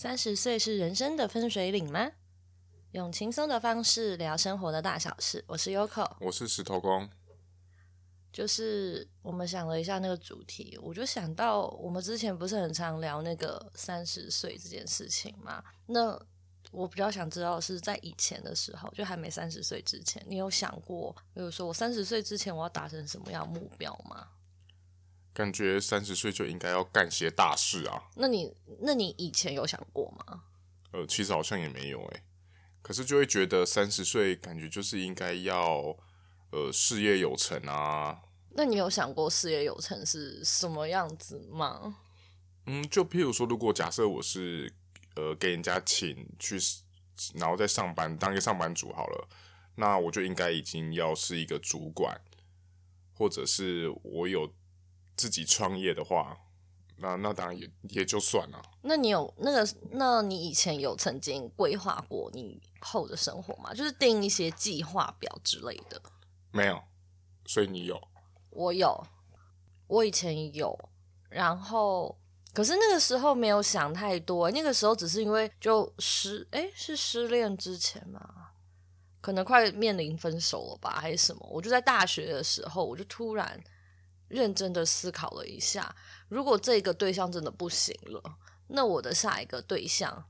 三十岁是人生的分水岭吗？用轻松的方式聊生活的大小事。我是 Yoko，我是石头公。就是我们想了一下那个主题，我就想到我们之前不是很常聊那个三十岁这件事情吗？那我比较想知道是在以前的时候，就还没三十岁之前，你有想过，比如说我三十岁之前我要达成什么样目标吗？感觉三十岁就应该要干些大事啊！那你那你以前有想过吗？呃，其实好像也没有诶。可是就会觉得三十岁感觉就是应该要呃事业有成啊。那你有想过事业有成是什么样子吗？嗯，就譬如说，如果假设我是呃给人家请去，然后再上班当一个上班族好了，那我就应该已经要是一个主管，或者是我有。自己创业的话，那那当然也也就算了。那你有那个？那你以前有曾经规划过你后的生活吗？就是定一些计划表之类的。没有，所以你有？我有，我以前有。然后，可是那个时候没有想太多。那个时候只是因为就失，诶，是失恋之前嘛？可能快面临分手了吧，还是什么？我就在大学的时候，我就突然。认真的思考了一下，如果这个对象真的不行了，那我的下一个对象，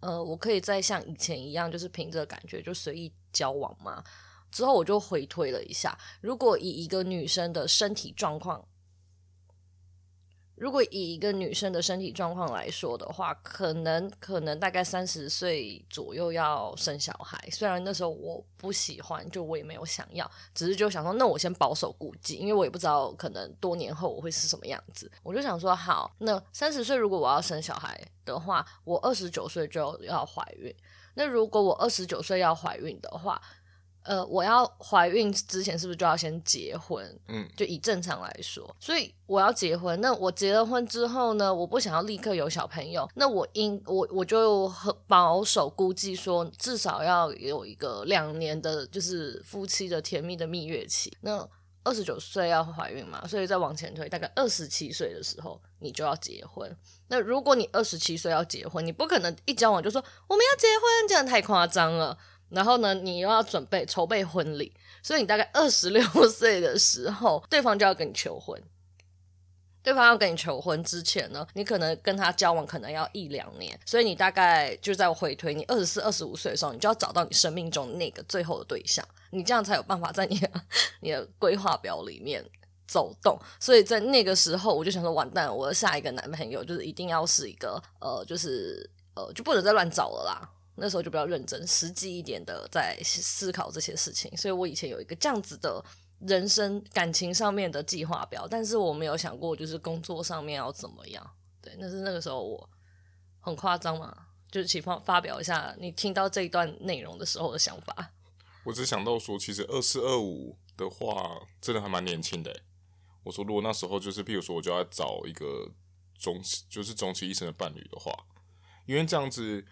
呃，我可以再像以前一样，就是凭着感觉就随意交往吗？之后我就回推了一下，如果以一个女生的身体状况。如果以一个女生的身体状况来说的话，可能可能大概三十岁左右要生小孩。虽然那时候我不喜欢，就我也没有想要，只是就想说，那我先保守估计，因为我也不知道可能多年后我会是什么样子。我就想说，好，那三十岁如果我要生小孩的话，我二十九岁就要怀孕。那如果我二十九岁要怀孕的话，呃，我要怀孕之前是不是就要先结婚？嗯，就以正常来说，所以我要结婚。那我结了婚之后呢，我不想要立刻有小朋友，那我应我我就很保守估计说，至少要有一个两年的，就是夫妻的甜蜜的蜜月期。那二十九岁要怀孕嘛，所以再往前推，大概二十七岁的时候你就要结婚。那如果你二十七岁要结婚，你不可能一交往就说我们要结婚，这样太夸张了。然后呢，你又要准备筹备婚礼，所以你大概二十六 岁的时候，对方就要跟你求婚。对方要跟你求婚之前呢，你可能跟他交往可能要一两年，所以你大概就在回推，你二十四、二十五岁的时候，你就要找到你生命中那个最后的对象，你这样才有办法在你的 你的规划表里面走动。所以在那个时候，我就想说，完蛋，我的下一个男朋友就是一定要是一个呃，就是呃，就不能再乱找了啦。那时候就比较认真、实际一点的在思考这些事情，所以我以前有一个这样子的人生感情上面的计划表，但是我没有想过就是工作上面要怎么样。对，那是那个时候我很夸张嘛，就是请发发表一下你听到这一段内容的时候的想法。我只想到说，其实二四二五的话，真的还蛮年轻的。我说如果那时候就是，譬如说我就要找一个终就是终其一生的伴侣的话，因为这样子。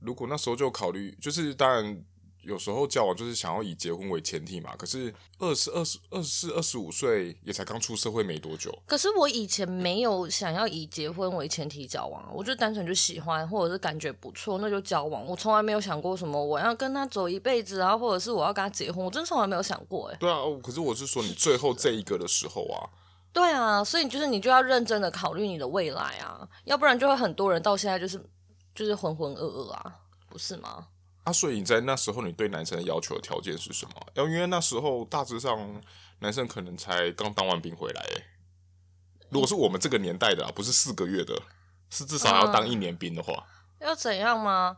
如果那时候就考虑，就是当然有时候交往就是想要以结婚为前提嘛。可是二十二十二十四二十五岁也才刚出社会没多久。可是我以前没有想要以结婚为前提交往，我就单纯就喜欢或者是感觉不错，那就交往。我从来没有想过什么我要跟他走一辈子啊，或者是我要跟他结婚，我真从来没有想过。哎，对啊，可是我是说你最后这一个的时候啊。对啊，所以就是你就要认真的考虑你的未来啊，要不然就会很多人到现在就是。就是浑浑噩噩啊，不是吗？啊，所以你在那时候，你对男生的要求的条件是什么？要因为那时候大致上男生可能才刚当完兵回来，如果是我们这个年代的啊，不是四个月的，是至少要当一年兵的话，嗯，要怎样吗？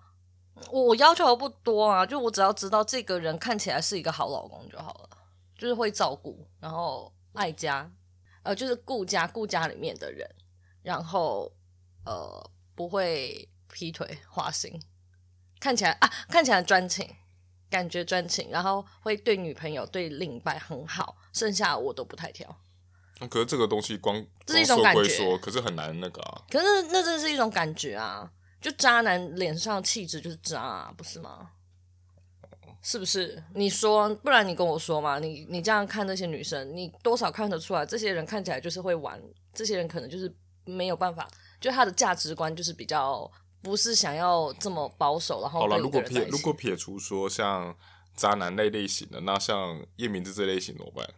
我要求不多啊，就我只要知道这个人看起来是一个好老公就好了，就是会照顾，然后爱家，呃，就是顾家顾家里面的人，然后呃不会。劈腿花心，看起来啊，看起来专情，感觉专情，然后会对女朋友、对另一半很好，剩下我都不太挑。那可是这个东西光，这是一种感觉，说可是很难那个啊。可是那真是一种感觉啊，就渣男脸上气质就是渣啊，不是吗？是不是？你说，不然你跟我说嘛，你你这样看那些女生，你多少看得出来，这些人看起来就是会玩，这些人可能就是没有办法，就他的价值观就是比较。不是想要这么保守，然后好了，如果撇如果撇除说像渣男类类型的，那像叶明志这类型怎么办？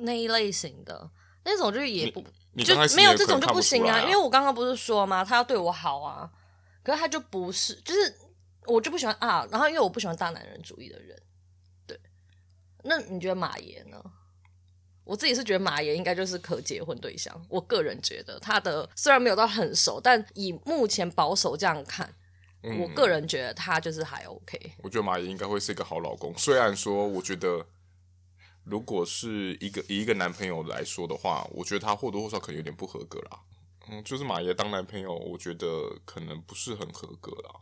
那一类型的那种就是也不就没有这种就不行啊，啊因为我刚刚不是说吗？他要对我好啊，可是他就不是，就是我就不喜欢啊。然后因为我不喜欢大男人主义的人，对。那你觉得马爷呢？我自己是觉得马爷应该就是可结婚对象。我个人觉得他的虽然没有到很熟，但以目前保守这样看，嗯、我个人觉得他就是还 OK。我觉得马爷应该会是一个好老公。虽然说，我觉得如果是一个以一个男朋友来说的话，我觉得他或多或少可能有点不合格啦。嗯，就是马爷当男朋友，我觉得可能不是很合格啦。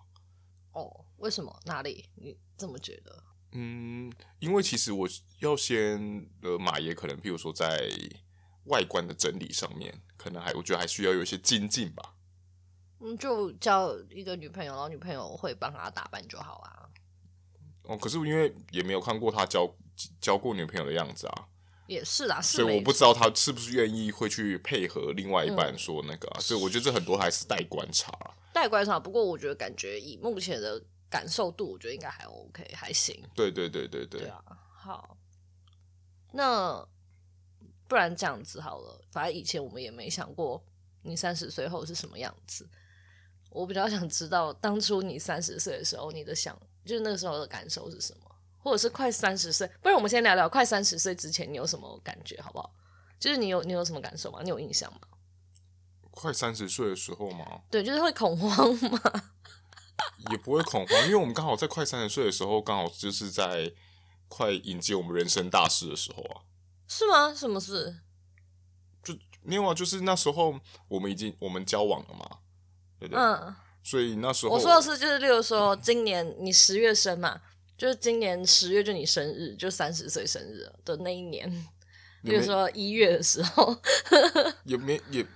哦，为什么？哪里？你这么觉得？嗯，因为其实我要先呃，马爷可能，譬如说在外观的整理上面，可能还我觉得还需要有一些精进吧。嗯，就交一个女朋友，然后女朋友会帮他打扮就好啊。哦，可是因为也没有看过他交交过女朋友的样子啊。也是啦，是所以我不知道他是不是愿意会去配合另外一半说那个啊，嗯，所以我觉得这很多还是待观察。待观察，不过我觉得感觉以目前的。感受度我觉得应该还 OK，还行。对对对对对。对啊，好。那不然这样子好了，反正以前我们也没想过你三十岁后是什么样子。我比较想知道当初你三十岁的时候，你的想就是那个时候的感受是什么，或者是快三十岁。不然我们先聊聊快三十岁之前你有什么感觉，好不好？就是你有你有什么感受吗？你有印象吗？快三十岁的时候吗？对，就是会恐慌吗？也不会恐慌，因为我们刚好在快三十岁的时候，刚好就是在快迎接我们人生大事的时候啊。是吗？什么事？就没有啊，就是那时候我们已经我们交往了嘛，对不对？嗯。所以那时候我说的是，就是例如说，今年你十月生嘛，就是今年十月就你生日，就三十岁生日的那一年，比如说一月的时候，也没也。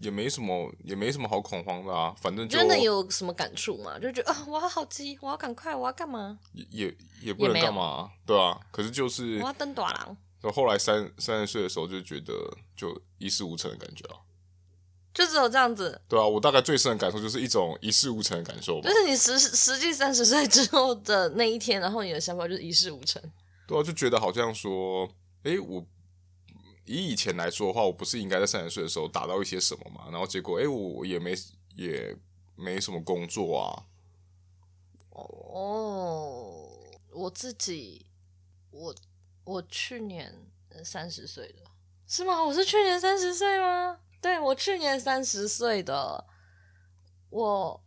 也没什么，也没什么好恐慌的啊，反正就真的有什么感触吗？就觉得啊，我要好急，我要赶快，我要干嘛？也也也不能干嘛，对啊。可是就是我要登大郎。然后后来三三十岁的时候，就觉得就一事无成的感觉啊，就只有这样子。对啊，我大概最深的感受就是一种一事无成的感受吧。就是你实实际三十岁之后的那一天，然后你的想法就是一事无成。对啊，就觉得好像说，哎，我。以以前来说的话，我不是应该在三十岁的时候达到一些什么嘛？然后结果，哎，我也没也没什么工作啊。哦，我自己，我我去年三十岁的，是吗？我是去年三十岁吗？对，我去年三十岁的，我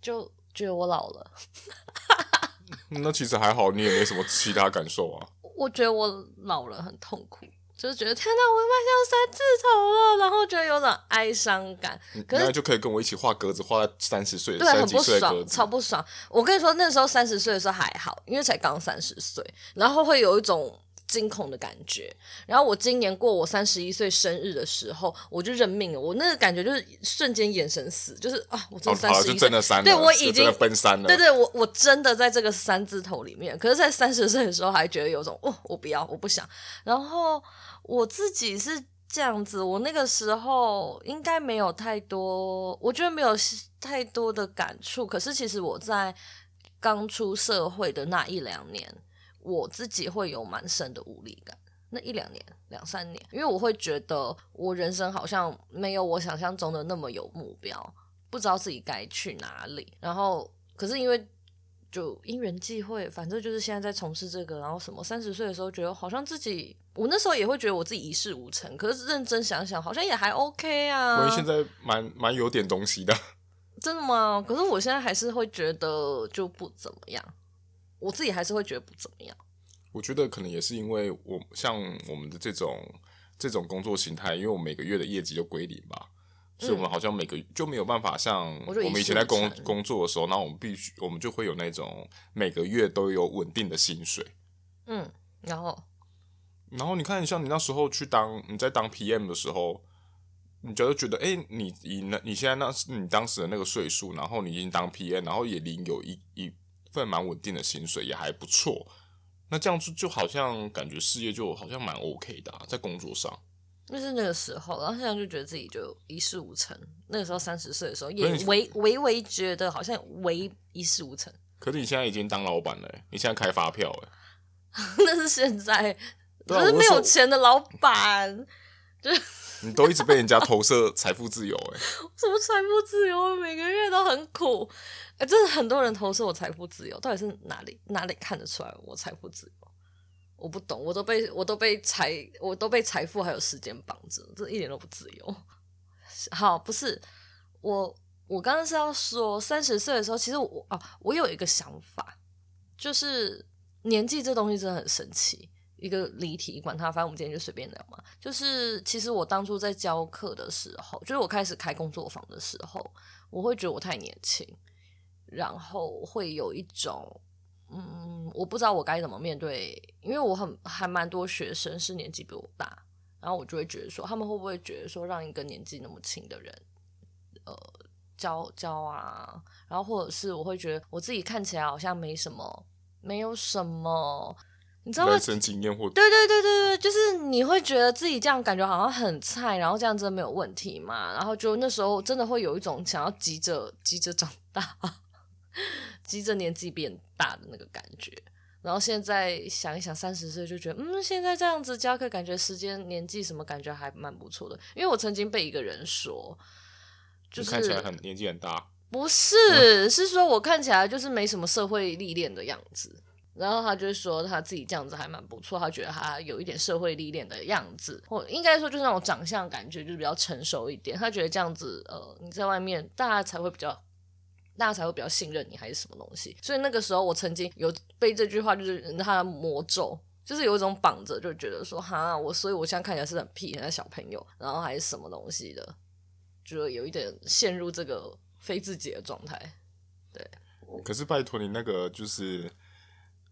就觉得我老了。那其实还好，你也没什么其他感受啊。我觉得我老了很痛苦。就是觉得天哪，我迈向三字头了，然后觉得有种哀伤感。可是就可以跟我一起画格子，画在三十岁，对，很不爽，超不爽。我跟你说，那时候三十岁的时候还好，因为才刚三十岁，然后会有一种惊恐的感觉。然后我今年过我三十一岁生日的时候，我就认命了。我那个感觉就是瞬间眼神死，就是啊，我真的三十一岁，对我已经奔三了。对对，我我真的在这个三字头里面。可是，在三十岁的时候，还觉得有种哦，我不要，我不想。然后。我自己是这样子，我那个时候应该没有太多，我觉得没有太多的感触。可是其实我在刚出社会的那一两年，我自己会有蛮深的无力感。那一两年、两三年，因为我会觉得我人生好像没有我想象中的那么有目标，不知道自己该去哪里。然后，可是因为就因缘际会，反正就是现在在从事这个，然后什么三十岁的时候，觉得好像自己，我那时候也会觉得我自己一事无成，可是认真想想，好像也还 OK 啊。我现在蛮蛮有点东西的，真的吗？可是我现在还是会觉得就不怎么样，我自己还是会觉得不怎么样。我觉得可能也是因为我像我们的这种这种工作形态，因为我每个月的业绩就归零吧。所以我们好像每个月就没有办法像我们以前在工工作的时候，那我们必须我们就会有那种每个月都有稳定的薪水。嗯，然后，然后你看，像你那时候去当你在当 PM 的时候，你觉得觉得哎、欸，你你那你现在那是你当时的那个岁数，然后你已经当 PM，然后也领有一一份蛮稳定的薪水，也还不错。那这样子就好像感觉事业就好像蛮 OK 的、啊，在工作上。那是那个时候，然后现在就觉得自己就一事无成。那个时候三十岁的时候，也微微微觉得好像唯一事无成。可是你现在已经当老板了，你现在开发票哎，那是现在，可是没有钱的老板，就是你都一直被人家投射财富自由哎，什么财富自由？每个月都很苦，哎，真的很多人投射我财富自由，到底是哪里哪里看得出来我财富自由？我不懂，我都被我都被财我都被财富还有时间绑着，这一点都不自由。好，不是我，我刚刚是要说，三十岁的时候，其实我啊，我有一个想法，就是年纪这东西真的很神奇。一个离题，管他，反正我们今天就随便聊嘛。就是其实我当初在教课的时候，就是我开始开工作坊的时候，我会觉得我太年轻，然后会有一种。嗯，我不知道我该怎么面对，因为我很还蛮多学生是年纪比我大，然后我就会觉得说，他们会不会觉得说，让一个年纪那么轻的人，呃，教教啊，然后或者是我会觉得我自己看起来好像没什么，没有什么，你知道吗？人生经验或对对对对对，就是你会觉得自己这样感觉好像很菜，然后这样真的没有问题嘛？然后就那时候真的会有一种想要急着急着长大。急着年纪变大的那个感觉，然后现在想一想，三十岁就觉得，嗯，现在这样子教课，感觉时间、年纪什么感觉还蛮不错的。因为我曾经被一个人说，就是看起来很年纪很大，不是，嗯、是说我看起来就是没什么社会历练的样子。然后他就说他自己这样子还蛮不错，他觉得他有一点社会历练的样子，或应该说就是那种长相感觉就是比较成熟一点。他觉得这样子，呃，你在外面大家才会比较。大家才会比较信任你，还是什么东西？所以那个时候，我曾经有被这句话就是他魔咒，就是有一种绑着，就觉得说哈，我所以我现在看起来是很屁，很小朋友，然后还是什么东西的，就有一点陷入这个非自己的状态。对，可是拜托你那个就是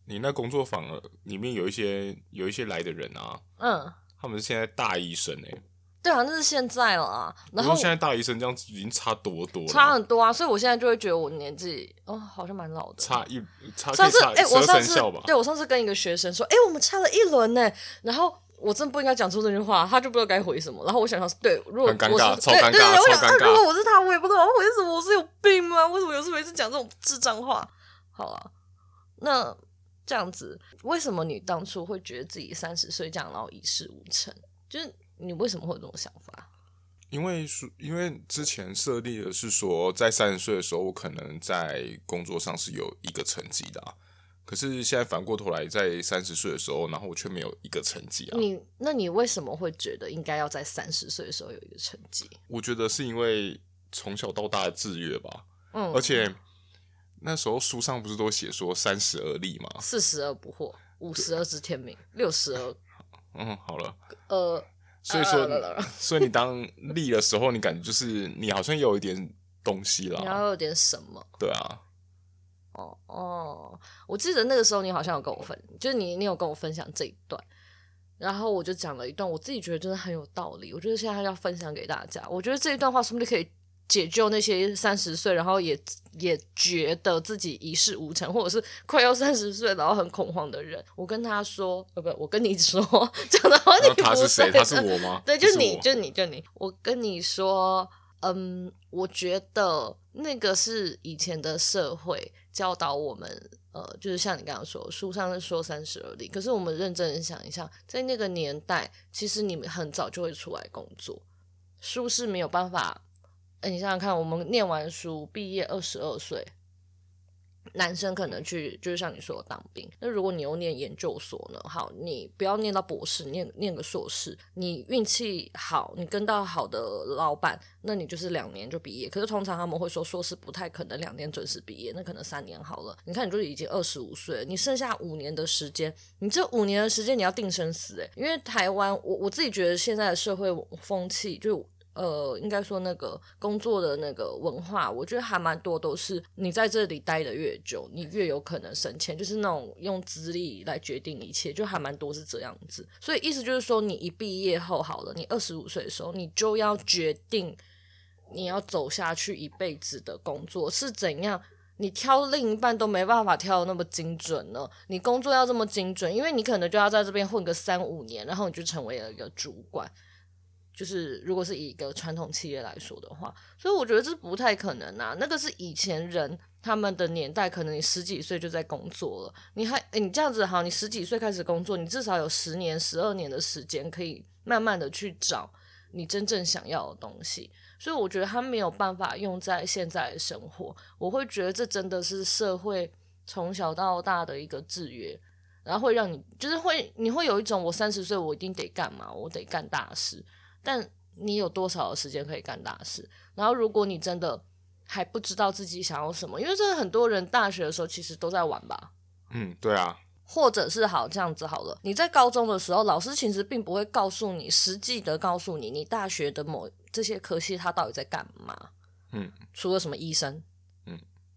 你那工作坊里面有一些有一些来的人啊，嗯，他们是现在大医生哎、欸。对啊，那是现在了啊。然后现在大医生这样子已经差多多了，差很多啊。所以我现在就会觉得我年纪哦，好像蛮老的。差一差，上次哎，我上次对我上次跟一个学生说，哎，我们差了一轮呢。然后我真不应该讲出这句话，他就不知道该回什么。然后我想想，对，如果我是很尴尬，超尴尬，对对对，我想，超尴尬。如果我是他，我也不知道回什么。我是有病吗？为什么有时候每次讲这种智障话？好啊，那这样子，为什么你当初会觉得自己三十岁这样，然后一事无成？就是你为什么会有这种想法？因为是，因为之前设立的是说，在三十岁的时候，我可能在工作上是有一个成绩的啊。可是现在反过头来，在三十岁的时候，然后我却没有一个成绩啊。你，那你为什么会觉得应该要在三十岁的时候有一个成绩？我觉得是因为从小到大的制约吧。嗯，而且那时候书上不是都写说三十而立吗？四十而不惑，五十而知天命，六十而……嗯，好了，呃。所以说，所以你当立的时候，你感觉就是你好像有一点东西了。你要有点什么？对啊。哦哦，我记得那个时候你好像有跟我分，就是你你有跟我分享这一段，然后我就讲了一段，我自己觉得真的很有道理。我觉得现在要分享给大家，我觉得这一段话说不定可以。解救那些三十岁，然后也也觉得自己一事无成，或者是快要三十岁，然后很恐慌的人。我跟他说，呃，不，我跟你说，讲的话你他是谁？他是我吗？对，就你就你就你。我跟你说，嗯，我觉得那个是以前的社会教导我们，呃，就是像你刚刚说，书上是说三十而立，可是我们认真想一下，在那个年代，其实你们很早就会出来工作，书是没有办法。你想想看，我们念完书毕业二十二岁，男生可能去就是像你说的当兵。那如果你又念研究所呢？好，你不要念到博士，念念个硕士。你运气好，你跟到好的老板，那你就是两年就毕业。可是通常他们会说，硕士不太可能两年准时毕业，那可能三年好了。你看，你就已经二十五岁，你剩下五年的时间，你这五年的时间你要定生死诶，因为台湾，我我自己觉得现在的社会风气就。呃，应该说那个工作的那个文化，我觉得还蛮多都是你在这里待的越久，你越有可能升迁，就是那种用资历来决定一切，就还蛮多是这样子。所以意思就是说，你一毕业后好了，你二十五岁的时候，你就要决定你要走下去一辈子的工作是怎样。你挑另一半都没办法挑的那么精准呢，你工作要这么精准，因为你可能就要在这边混个三五年，然后你就成为了一个主管。就是如果是以一个传统企业来说的话，所以我觉得这不太可能啊。那个是以前人他们的年代，可能你十几岁就在工作了，你还，你这样子好，你十几岁开始工作，你至少有十年、十二年的时间可以慢慢的去找你真正想要的东西。所以我觉得他没有办法用在现在的生活。我会觉得这真的是社会从小到大的一个制约。然后会让你，就是会，你会有一种我三十岁我一定得干嘛，我得干大事。但你有多少的时间可以干大事？然后如果你真的还不知道自己想要什么，因为真的很多人大学的时候其实都在玩吧。嗯，对啊。或者是好这样子好了，你在高中的时候，老师其实并不会告诉你，实际的告诉你，你大学的某这些科系他到底在干嘛。嗯，除了什么医生。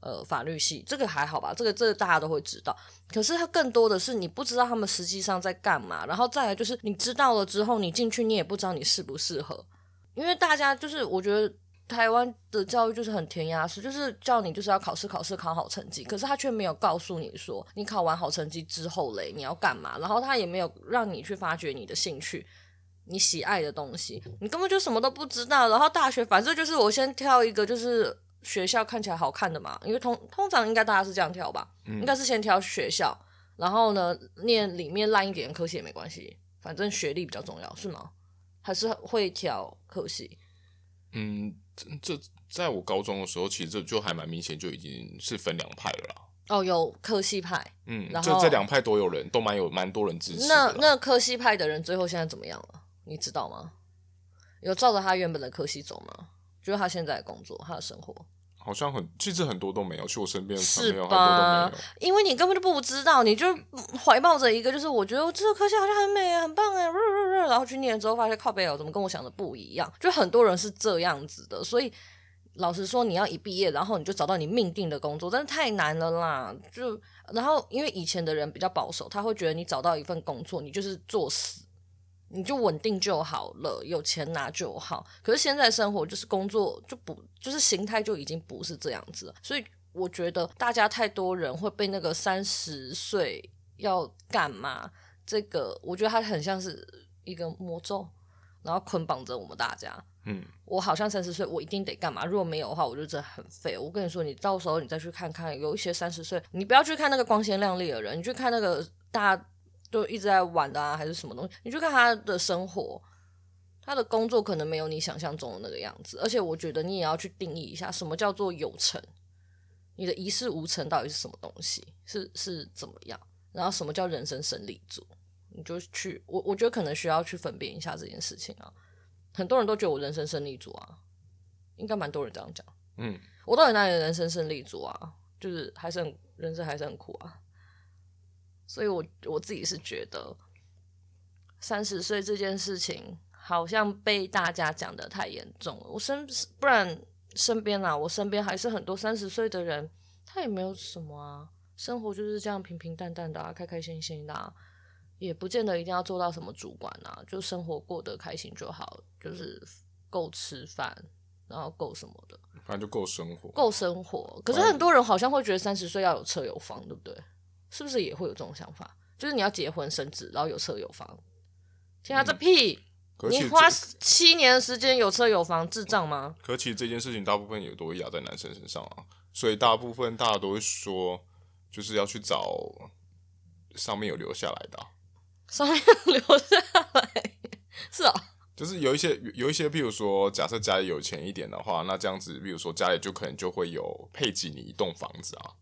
呃，法律系这个还好吧，这个这个大家都会知道。可是它更多的是你不知道他们实际上在干嘛，然后再来就是你知道了之后，你进去你也不知道你适不适合，因为大家就是我觉得台湾的教育就是很填鸭式，就是叫你就是要考试考试考好成绩，可是他却没有告诉你说你考完好成绩之后嘞你要干嘛，然后他也没有让你去发掘你的兴趣，你喜爱的东西，你根本就什么都不知道。然后大学反正就是我先挑一个就是。学校看起来好看的嘛，因为通通常应该大家是这样挑吧，嗯、应该是先挑学校，然后呢，念里面烂一点的科系也没关系，反正学历比较重要，是吗？还是会挑科系？嗯，这在我高中的时候，其实这就还蛮明显，就已经是分两派了啦。哦，有科系派，嗯，然后这这两派都有人都蛮有蛮多人支持。那那科系派的人最后现在怎么样了？你知道吗？有照着他原本的科系走吗？就是他现在的工作，他的生活。好像很，其实很多都没有，去我身边是吧？因为你根本就不知道，你就怀抱着一个，就是我觉得这个科系好像很美啊，很棒哎，然后去念之后发现靠背哦，怎么跟我想的不一样？就很多人是这样子的，所以老实说，你要一毕业，然后你就找到你命定的工作，真的太难了啦。就然后因为以前的人比较保守，他会觉得你找到一份工作，你就是作死。你就稳定就好了，有钱拿就好。可是现在生活就是工作就不就是形态就已经不是这样子了，所以我觉得大家太多人会被那个三十岁要干嘛这个，我觉得它很像是一个魔咒，然后捆绑着我们大家。嗯，我好像三十岁我一定得干嘛，如果没有的话，我就真的很废。我跟你说，你到时候你再去看看，有一些三十岁，你不要去看那个光鲜亮丽的人，你去看那个大家。就一直在玩的啊，还是什么东西？你去看他的生活，他的工作可能没有你想象中的那个样子。而且我觉得你也要去定义一下，什么叫做有成？你的一事无成到底是什么东西？是是怎么样？然后什么叫人生胜利组？你就去我我觉得可能需要去分辨一下这件事情啊。很多人都觉得我人生胜利组啊，应该蛮多人这样讲。嗯，我到底哪里的人生胜利组啊？就是还是很人生还是很苦啊。所以我，我我自己是觉得，三十岁这件事情好像被大家讲的太严重了。我身不然身边啊，我身边还是很多三十岁的人，他也没有什么啊，生活就是这样平平淡淡的啊，开开心心的啊，也不见得一定要做到什么主管啊，就生活过得开心就好，就是够吃饭，然后够什么的，反正就够生活，够生活。可是很多人好像会觉得三十岁要有车有房，对不对？是不是也会有这种想法？就是你要结婚生子，然后有车有房。天啊，这屁！嗯、你花七年的时间有车有房，智障吗？可其实这件事情大部分也都会压在男生身上啊，所以大部分大家都会说，就是要去找上面有留下来的、啊。上面留下来 是啊、喔，就是有一些有一些，譬如说，假设家里有钱一点的话，那这样子，比如说家里就可能就会有配给你一栋房子啊。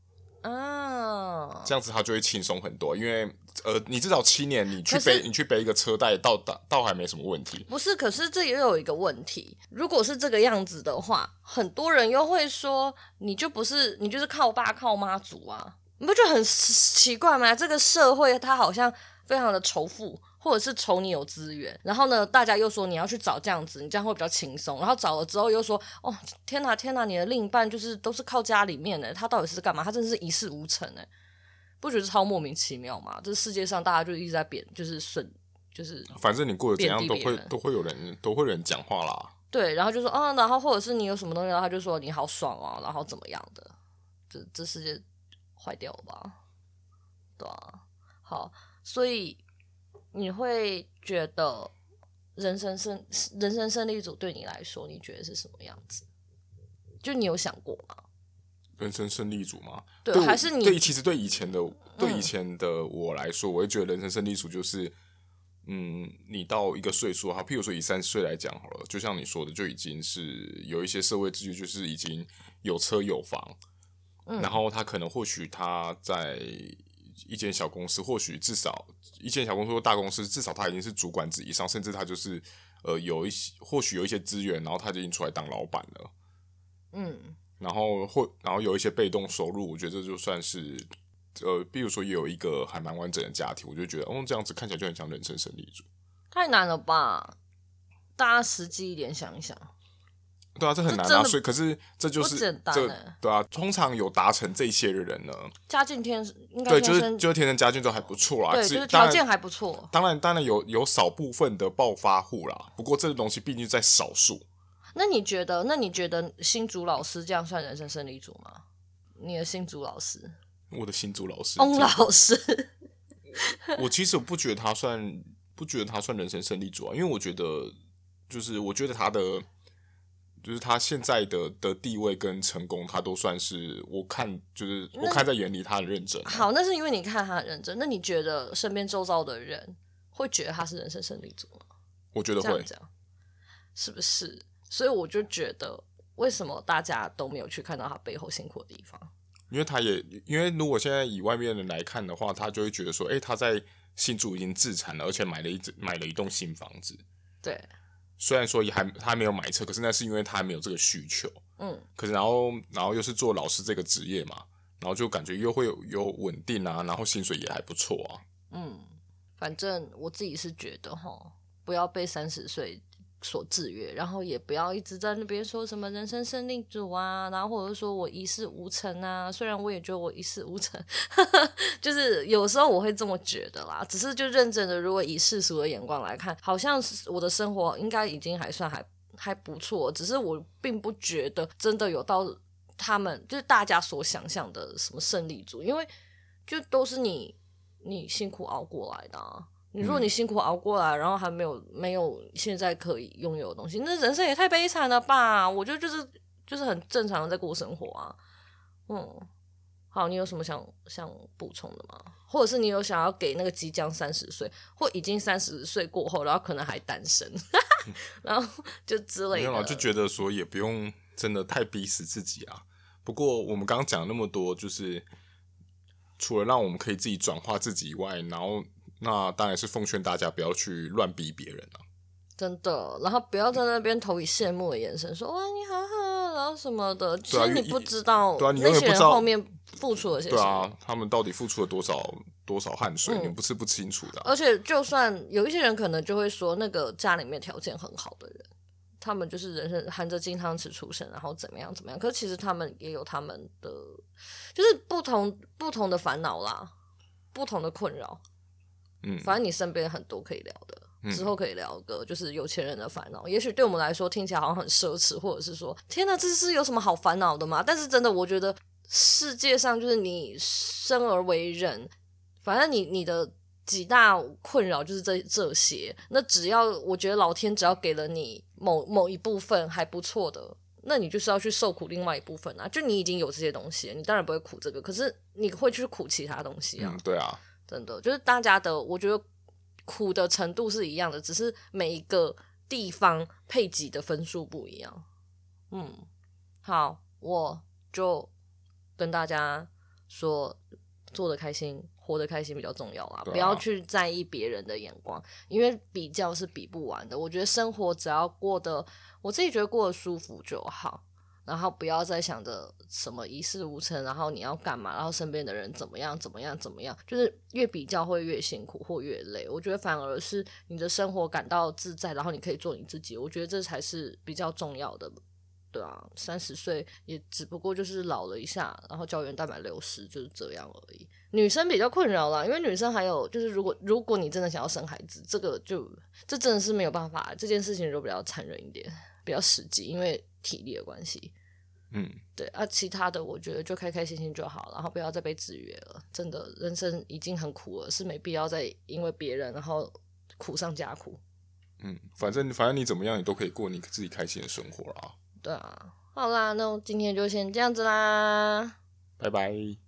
啊，oh. 这样子他就会轻松很多，因为呃，你至少七年，你去背，你去背一个车贷，倒倒倒还没什么问题。不是，可是这也有一个问题，如果是这个样子的话，很多人又会说，你就不是，你就是靠爸靠妈族啊，你不觉得很奇怪吗？这个社会它好像非常的仇富。或者是瞅你有资源，然后呢，大家又说你要去找这样子，你这样会比较轻松。然后找了之后又说，哦，天哪，天哪，你的另一半就是都是靠家里面的，他到底是干嘛？他真的是一事无成哎，不觉得超莫名其妙吗？这世界上大家就一直在贬，就是损，就是反正你过得怎样都会都会有人都会有人讲话啦。对，然后就说，嗯，然后或者是你有什么东西，然后他就说你好爽啊，然后怎么样的？这这世界坏掉了吧？对啊，好，所以。你会觉得人生胜人生胜利组对你来说，你觉得是什么样子？就你有想过吗？人生胜利组吗？对，对还是你？对，其实对以前的对以前的我来说，嗯、我会觉得人生胜利组就是，嗯，你到一个岁数哈，譬如说以三十岁来讲好了，就像你说的，就已经是有一些社会秩序，就是已经有车有房，嗯、然后他可能或许他在一间小公司，或许至少一间小公司或大公司，至少他已经是主管职以上，甚至他就是呃有一些或许有一些资源，然后他就已经出来当老板了，嗯。然后或然后有一些被动收入，我觉得这就算是，呃，比如说也有一个还蛮完整的家庭，我就觉得，哦，这样子看起来就很像人生胜利组。太难了吧？大家实际一点想一想。对啊，这很难啊。所以，可是这就是这对啊。通常有达成这些的人呢，家境天应该对，就是就是天生家境都还不错啦，对，就是条件还不错。当然，当然有有少部分的暴发户啦，不过这个东西毕竟在少数。那你觉得？那你觉得新竹老师这样算人生胜利组吗？你的新竹老师，我的新竹老师，翁老师，我其实我不觉得他算，不觉得他算人生胜利组啊，因为我觉得，就是我觉得他的，就是他现在的的地位跟成功，他都算是我看，就是我看在眼里，他很认真。好，那是因为你看他很认真。那你觉得身边周遭的人会觉得他是人生胜利组吗？我觉得会，这样，是不是？所以我就觉得，为什么大家都没有去看到他背后辛苦的地方？因为他也，因为如果现在以外面人来看的话，他就会觉得说，哎、欸，他在新竹已经自产了，而且买了一买了一栋新房子。对，虽然说也还他还没有买车，可是那是因为他还没有这个需求。嗯，可是然后然后又是做老师这个职业嘛，然后就感觉又会有有稳定啊，然后薪水也还不错啊。嗯，反正我自己是觉得哈，不要被三十岁所制约，然后也不要一直在那边说什么人生胜利组啊，然后或者说我一事无成啊。虽然我也觉得我一事无成，就是有时候我会这么觉得啦。只是就认真的，如果以世俗的眼光来看，好像是我的生活应该已经还算还还不错。只是我并不觉得真的有到他们就是大家所想象的什么胜利组，因为就都是你你辛苦熬过来的啊。你如果你辛苦熬过来，然后还没有没有现在可以拥有的东西，那人生也太悲惨了吧？我觉得就是就是很正常的在过生活啊。嗯，好，你有什么想想补充的吗？或者是你有想要给那个即将三十岁或已经三十岁过后，然后可能还单身，然后就之类的，没有，就觉得说也不用真的太逼死自己啊。不过我们刚刚讲那么多，就是除了让我们可以自己转化自己以外，然后。那当然是奉劝大家不要去乱逼别人了，真的。然后不要在那边投以羡慕的眼神，说哇你好好，然后什么的。其实你不知道，对啊，你永远不知道那些人后面付出了些什么。对啊，他们到底付出了多少多少汗水，嗯、你不是不清楚的、啊。而且，就算有一些人可能就会说，那个家里面条件很好的人，他们就是人生含着金汤匙出生，然后怎么样怎么样。可是其实他们也有他们的，就是不同不同的烦恼啦，不同的困扰。嗯，反正你身边很多可以聊的，嗯、之后可以聊个就是有钱人的烦恼。也许对我们来说听起来好像很奢侈，或者是说天哪，这是有什么好烦恼的吗？但是真的，我觉得世界上就是你生而为人，反正你你的几大困扰就是这这些。那只要我觉得老天只要给了你某某一部分还不错的，那你就是要去受苦另外一部分啊。就你已经有这些东西，你当然不会苦这个，可是你会去苦其他东西啊。嗯、对啊。真的就是大家的，我觉得苦的程度是一样的，只是每一个地方配给的分数不一样。嗯，好，我就跟大家说，做的开心，活得开心比较重要啦，啊、不要去在意别人的眼光，因为比较是比不完的。我觉得生活只要过得，我自己觉得过得舒服就好。然后不要再想着什么一事无成，然后你要干嘛，然后身边的人怎么样怎么样怎么样，就是越比较会越辛苦或越累。我觉得反而是你的生活感到自在，然后你可以做你自己，我觉得这才是比较重要的，对啊，三十岁也只不过就是老了一下，然后胶原蛋白流失就是这样而已。女生比较困扰啦，因为女生还有就是，如果如果你真的想要生孩子，这个就这真的是没有办法，这件事情就比较残忍一点，比较实际，因为。体力的关系，嗯，对啊，其他的我觉得就开开心心就好，然后不要再被制约了。真的，人生已经很苦了，是没必要再因为别人然后苦上加苦。嗯，反正反正你怎么样，你都可以过你自己开心的生活啊。对啊，好啦，那我今天就先这样子啦，拜拜。